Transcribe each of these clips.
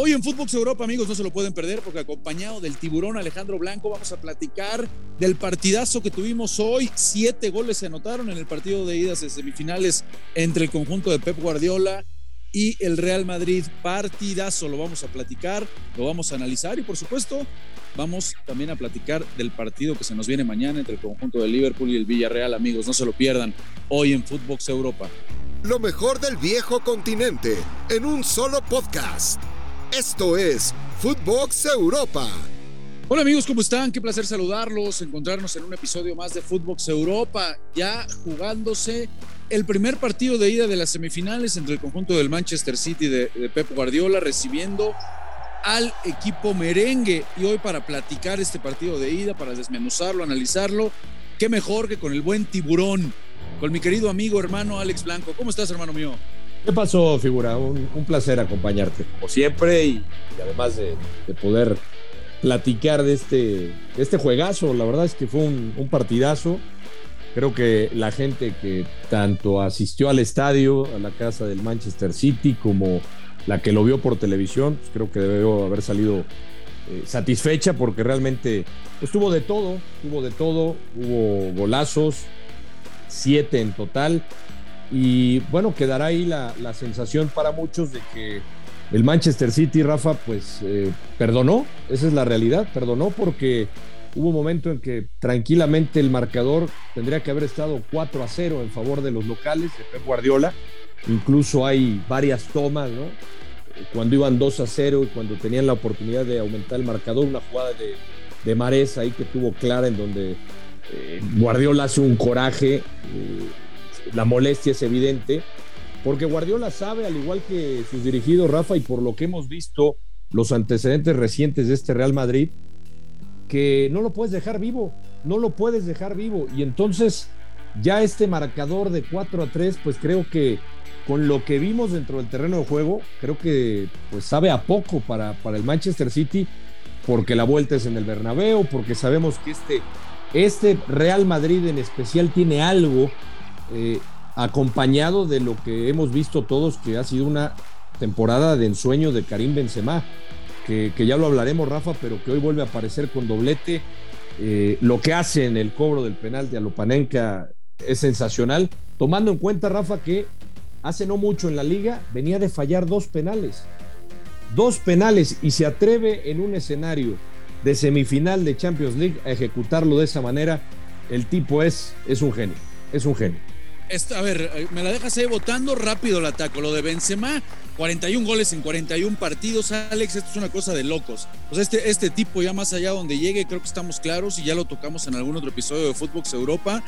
Hoy en Footbox Europa, amigos, no se lo pueden perder porque acompañado del tiburón Alejandro Blanco vamos a platicar del partidazo que tuvimos hoy. Siete goles se anotaron en el partido de idas de semifinales entre el conjunto de Pep Guardiola y el Real Madrid. Partidazo, lo vamos a platicar, lo vamos a analizar y por supuesto vamos también a platicar del partido que se nos viene mañana entre el conjunto de Liverpool y el Villarreal, amigos. No se lo pierdan hoy en Footbox Europa. Lo mejor del viejo continente en un solo podcast. Esto es Footbox Europa. Hola amigos, ¿cómo están? Qué placer saludarlos, encontrarnos en un episodio más de Footbox Europa, ya jugándose el primer partido de ida de las semifinales entre el conjunto del Manchester City de, de Pep Guardiola, recibiendo al equipo merengue. Y hoy para platicar este partido de ida, para desmenuzarlo, analizarlo, qué mejor que con el buen tiburón, con mi querido amigo hermano Alex Blanco. ¿Cómo estás, hermano mío? ¿Qué pasó, figura? Un, placer acompañarte, como siempre, y, además de, poder platicar de este, este juegazo. La verdad es que fue un, partidazo. Creo que la gente que tanto asistió al estadio, a la casa del Manchester City, como la que lo vio por televisión, pues creo que debió haber salido eh, satisfecha porque realmente estuvo de todo, tuvo de todo, hubo golazos, siete en total. Y bueno, quedará ahí la, sensación para muchos de que el Manchester City, Rafa, pues eh, perdonó, esa es la realidad, perdonó porque hubo un momento en que tranquilamente el marcador tendría que haber estado 4 a 0 en favor de los locales de Pep Guardiola. Incluso hay varias tomas, ¿no? Cuando iban 2 a 0 y cuando tenían la oportunidad de aumentar el marcador, una jugada de, de Mares ahí que tuvo clara en donde eh, Guardiola hace un coraje. Eh, la molestia es evidente, porque Guardiola sabe, al igual que sus dirigidos, Rafa, y por lo que hemos visto los antecedentes recientes de este Real Madrid, que no lo puedes dejar vivo, no lo puedes dejar vivo. Y entonces ya este marcador de 4 a 3, pues creo que con lo que vimos dentro del terreno de juego, creo que pues sabe a poco para, para el Manchester City, porque la vuelta es en el Bernabéu, porque sabemos que este, este Real Madrid en especial tiene algo eh, acompañado de lo que hemos visto todos, que ha sido una temporada de ensueño de Karim Benzema, que, ya lo hablaremos, Rafa, pero que hoy vuelve a aparecer con doblete. Eh, lo que hace en el cobro del penal de Alopanenka es sensacional, tomando en cuenta, Rafa, que hace no mucho en la liga venía de fallar dos penales. Dos penales y se atreve en un escenario de semifinal de Champions League a ejecutarlo de esa manera. El tipo es, es un genio, es un genio a ver, eh, me la dejas ahí votando rápido el ataco. Lo de Benzema, 41 goles en 41 partidos, Alex, esto es una cosa de locos. Pues este, este tipo ya más allá donde llegue, creo que estamos claros y ya lo tocamos en algún otro episodio de Footbox Europa,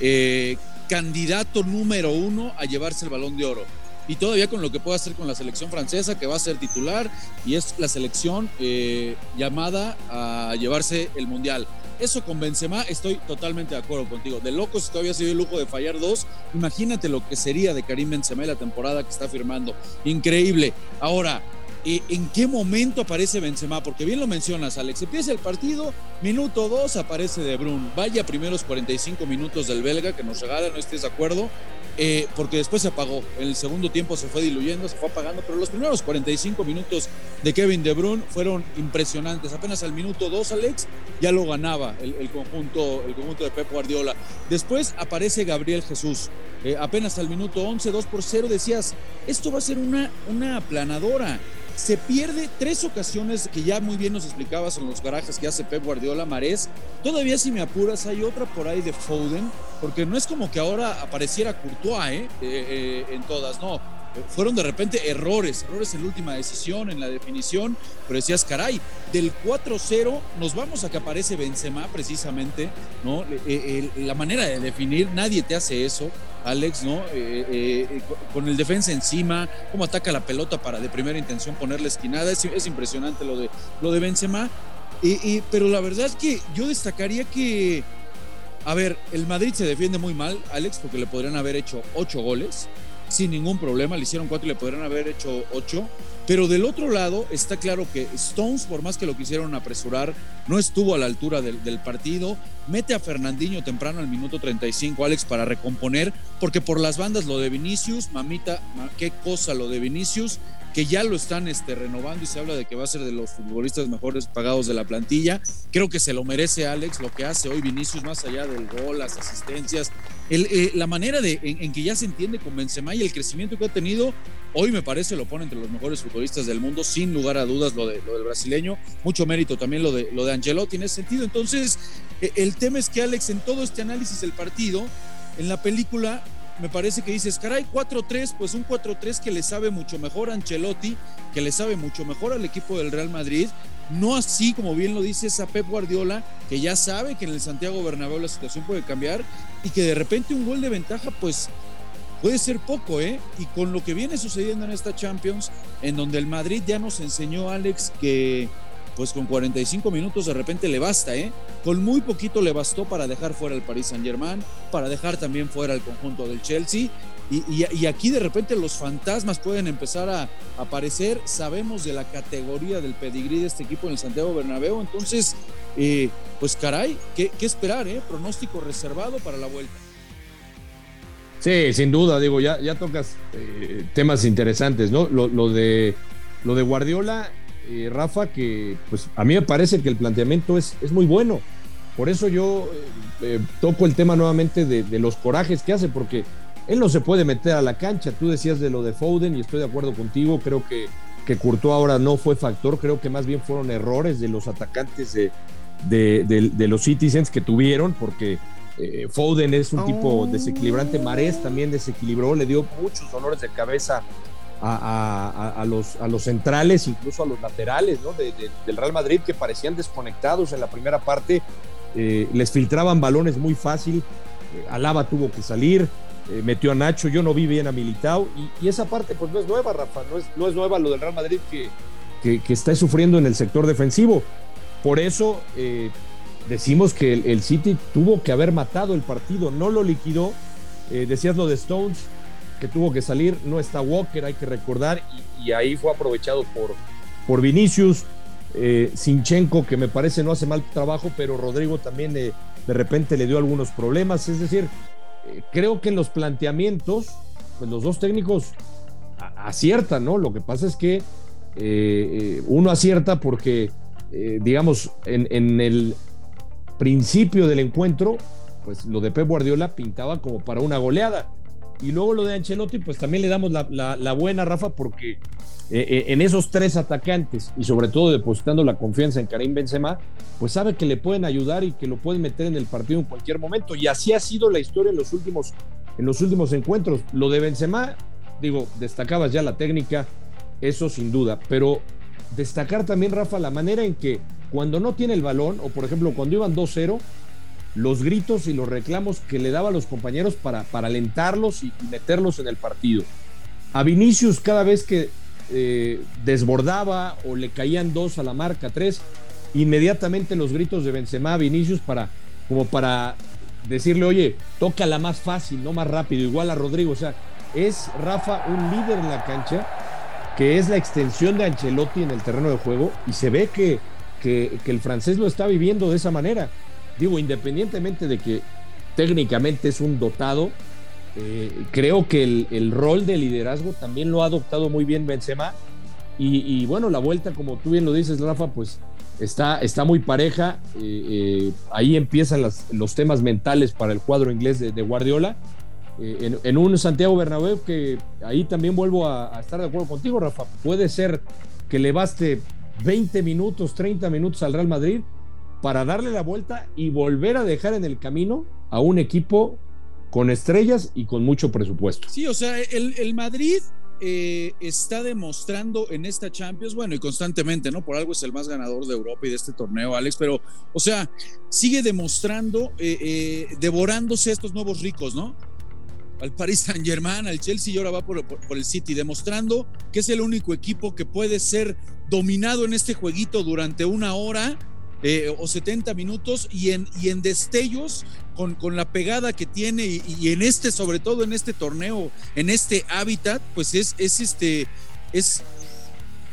eh, candidato número uno a llevarse el balón de oro. Y todavía con lo que puede hacer con la selección francesa, que va a ser titular, y es la selección eh, llamada a llevarse el Mundial. Eso con Benzema estoy totalmente de acuerdo contigo. De locos, todavía sido el lujo de fallar dos, imagínate lo que sería de Karim Benzema y la temporada que está firmando. Increíble. Ahora, eh, ¿en qué momento aparece Benzema? Porque bien lo mencionas, Alex. Empieza el partido, minuto dos aparece De Bruyne. Vaya primeros 45 minutos del belga que nos regala, no estés de acuerdo. Eh, porque después se apagó. En el segundo tiempo se fue diluyendo, se fue apagando, pero los primeros 45 minutos de Kevin De Bruyne fueron impresionantes. Apenas al minuto 2, Alex, ya lo ganaba el, conjunto, el conjunto de Pep Guardiola. Después aparece Gabriel Jesús. Eh, apenas al minuto 11, 2 por 0, decías, esto va a ser una, una aplanadora se pierde tres ocasiones que ya muy bien nos explicabas en los garajes que hace Pep Guardiola Marés. Todavía si me apuras hay otra por ahí de Foden, porque no es como que ahora apareciera Courtois ¿eh? Eh, eh, en todas, no. Fueron de repente errores, errores en la última decisión, en la definición, pero decías, caray, del 4-0 nos vamos a que aparece Benzema precisamente, ¿no? la manera de definir, nadie te hace eso. Alex, ¿no? Eh, eh, con el defensa encima, cómo ataca la pelota para de primera intención ponerle esquinada, es, impresionante lo de, lo de Benzema. Pero la verdad es que yo destacaría que, a ver, el Madrid se defiende muy mal, Alex, porque le podrían haber hecho ocho goles sin ningún problema, le hicieron cuatro y le podrían haber hecho ocho. Pero del otro lado está claro que Stones, por más que lo quisieron apresurar, no estuvo a la altura del, partido. Mete a Fernandinho temprano al minuto 35, Alex, para recomponer, porque por las bandas lo de Vinicius, mamita, qué cosa lo de Vinicius. Que ya lo están este, renovando y se habla de que va a ser de los futbolistas mejores pagados de la plantilla. Creo que se lo merece Alex, lo que hace hoy Vinicius, más allá del gol, las asistencias, eh, la manera de, en, que ya se entiende con Benzema y el crecimiento que ha tenido, hoy me parece lo pone entre los mejores futbolistas del mundo, sin lugar a dudas lo, de, lo del brasileño, mucho mérito también lo de, lo de Angelotti en ese sentido. Entonces, eh, el tema es que Alex, en todo este análisis del partido, en la película me parece que dices, caray, 4-3, pues un 4-3 que le sabe mucho mejor a Ancelotti, que le sabe mucho mejor al equipo del Real Madrid, no así como bien lo dices a Pep Guardiola, que ya sabe que en el Santiago Bernabéu la situación puede cambiar y que de repente un gol de ventaja, pues puede ser poco, ¿eh? Y con lo que viene sucediendo en esta Champions, en donde el Madrid ya nos enseñó, Alex, que pues con 45 minutos de repente le basta, ¿eh? Con muy poquito le bastó para dejar fuera el Paris Saint Germain, para dejar también fuera el conjunto del Chelsea. Y, aquí de repente los fantasmas pueden empezar a, aparecer. Sabemos de la categoría del pedigrí de este equipo en el Santiago Bernabéu. Entonces, eh, pues caray, ¿qué, esperar? Eh? Pronóstico reservado para la vuelta. Sí, sin duda, digo, ya, ya tocas eh, temas interesantes, ¿no? Lo, de, lo de Guardiola eh, Rafa, que pues a mí me parece que el planteamiento es, es muy bueno. Por eso yo eh, eh, toco el tema nuevamente de, los corajes que hace, porque él no se puede meter a la cancha. Tú decías de lo de Foden y estoy de acuerdo contigo. Creo que, que Courtois ahora no fue factor. Creo que más bien fueron errores de los atacantes de, de, los Citizens que tuvieron, porque Foden es un tipo oh. desequilibrante. Marés también desequilibró, le dio muchos dolores de cabeza a, los, a los centrales, incluso a los laterales del Real Madrid que parecían desconectados en la primera parte. Eh, les filtraban balones muy fácil. Eh, Alaba tuvo que salir, eh, metió a Nacho. Yo no vi bien a Militao. Y, esa parte, pues no es nueva, Rafa. No es, no es nueva lo del Real Madrid que, que, está sufriendo en el sector defensivo. Por eso decimos que el, City tuvo que haber matado el partido, no lo liquidó. decías lo de Stones, que tuvo que salir. No está Walker, hay que recordar, y, ahí fue aprovechado por, por Vinicius. Eh, Sinchenko, que me parece no hace mal trabajo, pero Rodrigo también eh, de repente le dio algunos problemas. Es decir, eh, creo que en los planteamientos, pues los dos técnicos aciertan, ¿no? Lo que pasa es que uno acierta porque, digamos, en, en, el principio del encuentro, pues lo de Pep Guardiola pintaba como para una goleada. Y luego lo de Ancelotti, pues también le damos la, buena, Rafa, porque eh, eh, en esos tres atacantes y sobre todo depositando la confianza en Karim Benzema, pues sabe que le pueden ayudar y que lo pueden meter en el partido en cualquier momento. Y así ha sido la historia en los últimos, en los últimos encuentros. Lo de Benzema, digo, destacabas ya la técnica, eso sin duda, pero destacar también, Rafa, la manera en que cuando no tiene el balón, o por ejemplo cuando iban 2-0, los gritos y los reclamos que le daba a los compañeros para, para alentarlos y, meterlos en el partido. A Vinicius cada vez que eh, desbordaba o le caían dos a la marca, tres, inmediatamente los gritos de Benzema a Vinicius para, como para decirle, oye, toca la más fácil, no más rápido, igual a Rodrigo. O sea, es Rafa un líder en la cancha, que es la extensión de Ancelotti en el terreno de juego, y se ve que, que el francés lo está viviendo de esa manera digo, independientemente de que técnicamente es un dotado, eh, creo que el, rol de liderazgo también lo ha adoptado muy bien Benzema. Y, bueno, la vuelta, como tú bien lo dices, Rafa, pues está, está muy pareja. Eh, eh, ahí empiezan los temas mentales para el cuadro inglés de, Guardiola. En, un Santiago Bernabéu que ahí también vuelvo a, a estar de acuerdo contigo, Rafa. Puede ser que le baste 20 minutos, 30 minutos al Real Madrid para darle la vuelta y volver a dejar en el camino a un equipo con estrellas y con mucho presupuesto. Sí, o sea, el, Madrid eh, está demostrando en esta Champions, bueno, y constantemente, ¿no? Por algo es el más ganador de Europa y de este torneo, Alex, pero, o sea, sigue demostrando, eh, eh, devorándose a estos nuevos ricos, ¿no? Al Paris Saint Germain, al Chelsea y ahora va por, por, el City, demostrando que es el único equipo que puede ser dominado en este jueguito durante una hora eh, o 70 minutos y en, y en destellos con, con la pegada que tiene y, en este, sobre todo en este torneo, en este hábitat, pues es, es este, es,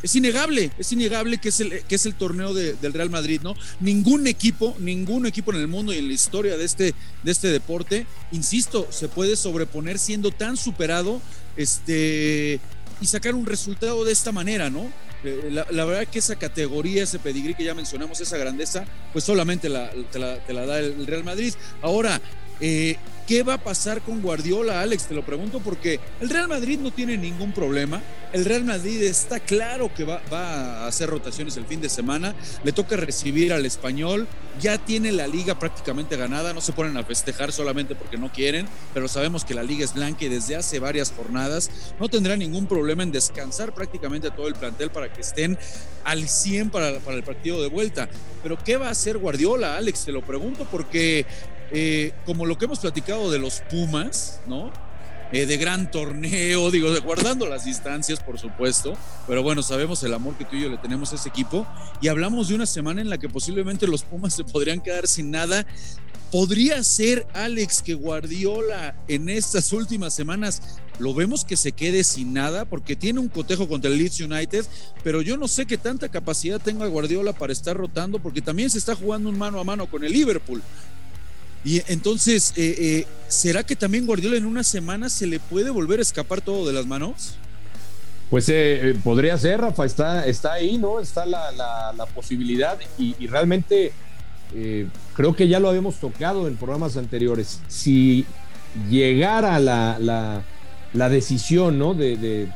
es innegable, es innegable que es el, que es el torneo del Real Madrid, ¿no? Ningún equipo, ningún equipo en el mundo y en la historia de este, de este deporte, insisto, se puede sobreponer siendo tan superado, este, y sacar un resultado de esta manera, ¿no? Eh, la, verdad que esa categoría, ese pedigrí que ya mencionamos, esa grandeza, pues solamente la, te, la, da el Real Madrid. Ahora, eh, ¿Qué va a pasar con Guardiola, Alex? Te lo pregunto porque el Real Madrid no tiene ningún problema. El Real Madrid está claro que va, a hacer rotaciones el fin de semana. Le toca recibir al español. Ya tiene la liga prácticamente ganada. No se ponen a festejar solamente porque no quieren, pero sabemos que la liga es blanca y desde hace varias jornadas no tendrá ningún problema en descansar prácticamente todo el plantel para que estén al 100 para, para el partido de vuelta. Pero ¿qué va a hacer Guardiola, Alex? Te lo pregunto porque eh, como lo que hemos platicado de los Pumas, ¿no? Eh, de gran torneo, digo, guardando las distancias, por supuesto, pero bueno, sabemos el amor que tú y yo le tenemos a ese equipo y hablamos de una semana en la que posiblemente los Pumas se podrían quedar sin nada. ¿Podría ser, Alex, que Guardiola en estas últimas semanas lo vemos que se quede sin nada porque tiene un cotejo contra el Leeds United, pero yo no sé qué tanta capacidad tenga Guardiola para estar rotando porque también se está jugando un mano a mano con el Liverpool. Y entonces, eh, eh, ¿será que también Guardiola en una semana se le puede volver a escapar todo de las manos? Pues eh, podría ser, Rafa, está, está ahí, ¿no? Está la, posibilidad y, realmente creo que ya lo habíamos tocado en programas anteriores. Si llegara la, decisión, ¿no? De,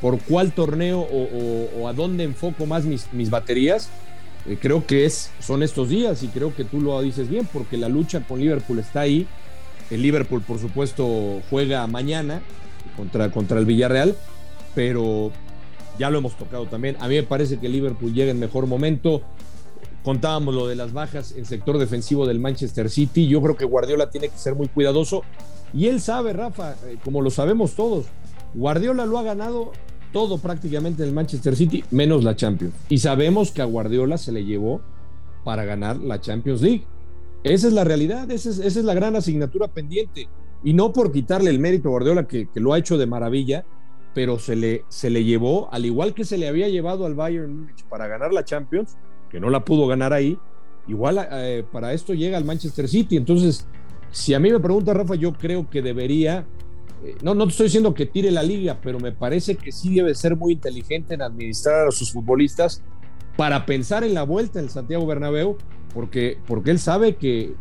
por cuál torneo o, a dónde enfoco más mis baterías, eh, creo que es, son estos días y creo que tú lo dices bien porque la lucha con Liverpool está ahí. El Liverpool, por supuesto, juega mañana contra, contra el Villarreal, pero ya lo hemos tocado también. A mí me parece que Liverpool llega en mejor momento. Contábamos lo de las bajas en sector defensivo del Manchester City. Yo creo que Guardiola tiene que ser muy cuidadoso. Y él sabe, Rafa, eh, como lo sabemos todos, Guardiola lo ha ganado todo prácticamente en el Manchester City, menos la Champions. Y sabemos que a Guardiola se le llevó para ganar la Champions League. Esa es la realidad, esa es, la gran asignatura pendiente. Y no por quitarle el mérito a Guardiola, que, lo ha hecho de maravilla, pero se le, se le llevó, al igual que se le había llevado al Bayern Múnich para ganar la Champions, que no la pudo ganar ahí, igual eh, para esto llega al Manchester City. Entonces, si a mí me pregunta Rafa, yo creo que debería no, no te estoy diciendo que tire la liga, pero me parece que sí debe ser muy inteligente en administrar a sus futbolistas para pensar en la vuelta en el Santiago Bernabéu, porque, porque él sabe que,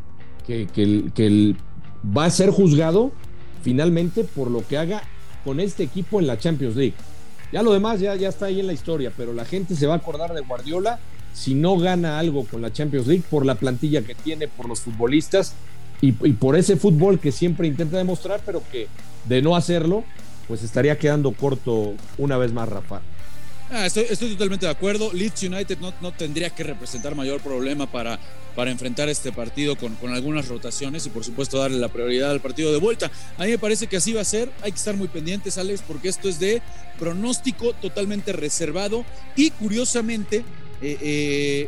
que, que, va a ser juzgado finalmente por lo que haga con este equipo en la Champions League. Ya lo demás ya, ya está ahí en la historia, pero la gente se va a acordar de Guardiola si no gana algo con la Champions League por la plantilla que tiene, por los futbolistas y por ese fútbol que siempre intenta demostrar, pero que de no hacerlo, pues estaría quedando corto una vez más Rafa. Ah, estoy, totalmente de acuerdo. Leeds United no, no, tendría que representar mayor problema para, para enfrentar este partido con, con, algunas rotaciones y por supuesto darle la prioridad al partido de vuelta. A mí me parece que así va a ser. Hay que estar muy pendientes, Alex, porque esto es de pronóstico totalmente reservado y curiosamente eh, eh,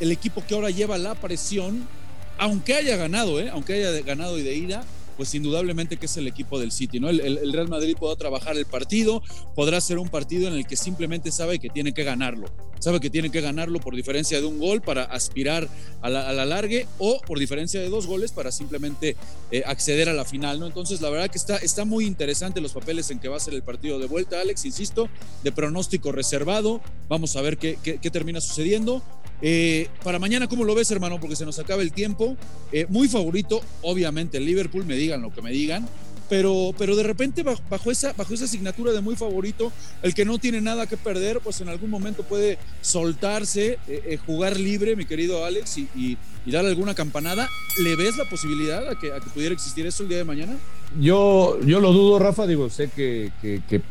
el equipo que ahora lleva la presión, aunque haya ganado, eh, aunque haya ganado y de ida, pues indudablemente que es el equipo del City, ¿no? El, Real Madrid podrá trabajar el partido, podrá ser un partido en el que simplemente sabe que tiene que ganarlo, sabe que tiene que ganarlo por diferencia de un gol para aspirar a la, a largue o por diferencia de dos goles para simplemente eh, acceder a la final, ¿no? Entonces, la verdad que está, está muy interesante los papeles en que va a ser el partido de vuelta, Alex, insisto, de pronóstico reservado, vamos a ver qué, qué termina sucediendo. Eh, para mañana, ¿cómo lo ves, hermano? Porque se nos acaba el tiempo. Eh, muy favorito, obviamente, el Liverpool, me digan lo que me digan. Pero, pero de repente, bajo esa, bajo esa asignatura de muy favorito, el que no tiene nada que perder, pues en algún momento puede soltarse, eh, jugar libre, mi querido Alex, y, y, darle alguna campanada. ¿Le ves la posibilidad a que, pudiera existir eso el día de mañana? Yo, yo lo dudo, Rafa. Digo, sé que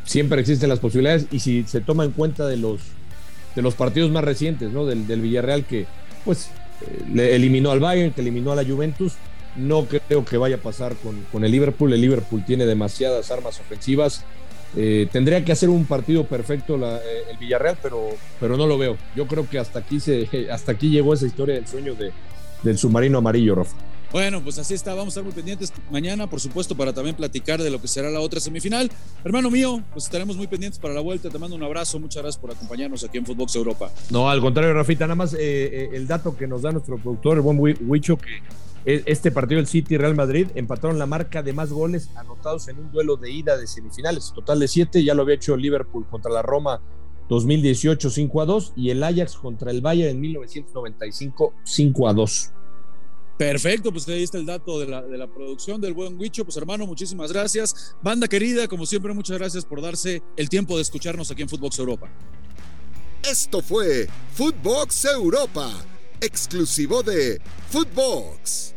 siempre existen las posibilidades y si se toma en cuenta de los de los partidos más recientes, ¿no? Del, Villarreal que, pues, eh, le eliminó al Bayern, que eliminó a la Juventus. No creo que vaya a pasar con, el Liverpool. El Liverpool tiene demasiadas armas ofensivas. Eh, tendría que hacer un partido perfecto eh, el Villarreal, pero, pero no lo veo. Yo creo que hasta aquí, se, hasta aquí llegó esa historia del sueño de, del submarino amarillo, Rafa. Bueno, pues así está, vamos a estar muy pendientes mañana, por supuesto, para también platicar de lo que será la otra semifinal. Hermano mío, pues estaremos muy pendientes para la vuelta. Te mando un abrazo, muchas gracias por acompañarnos aquí en Footbox Europa. No, al contrario, Rafita, nada más eh, eh, el dato que nos da nuestro productor, el buen Huicho, que e, este partido del City Real Madrid empataron la marca de más goles anotados en un duelo de ida de semifinales, total de siete, ya lo había hecho Liverpool contra la Roma 2018 5 a 2 y el Ajax contra el Bayern en 1995 5 a 2. Perfecto, pues ahí está el dato de la, de la producción del buen Huicho. Pues hermano, muchísimas gracias. Banda querida, como siempre, muchas gracias por darse el tiempo de escucharnos aquí en Footbox Europa. Esto fue Footbox Europa, exclusivo de Footbox.